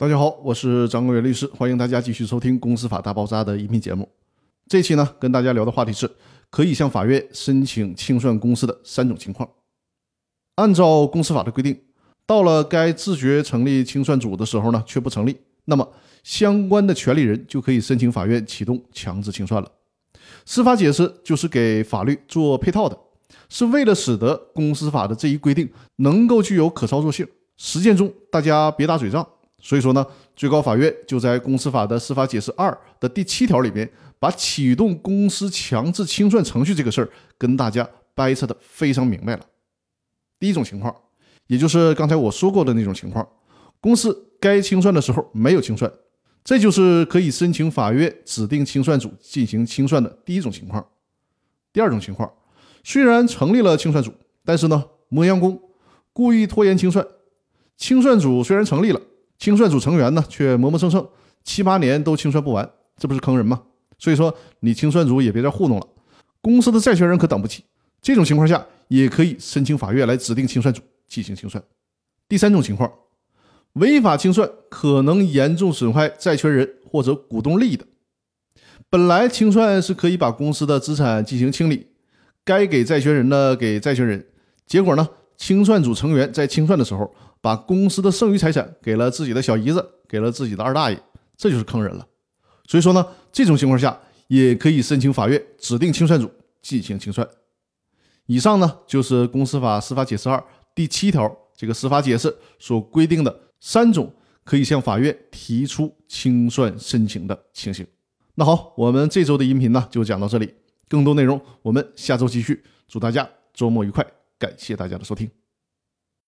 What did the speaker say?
大家好，我是张国元律师，欢迎大家继续收听《公司法大爆炸》的音频节目。这期呢，跟大家聊的话题是，可以向法院申请清算公司的三种情况。按照公司法的规定，到了该自觉成立清算组的时候呢，却不成立，那么相关的权利人就可以申请法院启动强制清算了。司法解释就是给法律做配套的，是为了使得公司法的。这一规定能够具有可操作性，实践中大家别打嘴仗。所以说呢，最高法院就在公司法的司法解释二的第七条里面，把启动公司强制清算程序这个事儿跟大家掰扯的非常明白了。第一种情况，也就是刚才我说过的那种情况，公司该清算的时候没有清算，这就是可以申请法院指定清算组进行清算的第一种情况。第二种情况，虽然成立了清算组，但是呢，磨洋工，故意拖延清算，清算组虽然成立了。清算组成员呢，却磨磨蹭蹭，七八年都清算不完，这不是坑人吗？所以说，你清算组也别再糊弄了，公司的债权人可等不起。这种情况下，也可以申请法院来指定清算组进行清算。第三种情况，违法清算可能严重损害债权人或者股东利益的。本来清算是可以把公司的资产进行清理，该给债权人的给债权人，结果呢，清算组成员在清算的时候。把公司的剩余财产给了自己的小姨子，给了自己的二大爷，这就是坑人了。所以说呢，这种情况下也可以申请法院指定清算组进行清算。以上呢就是公司法司法解释二第七条这个司法解释所规定的三种可以向法院提出清算申请的情形。那好，我们这周的音频呢就讲到这里，更多内容我们下周继续。祝大家周末愉快，感谢大家的收听。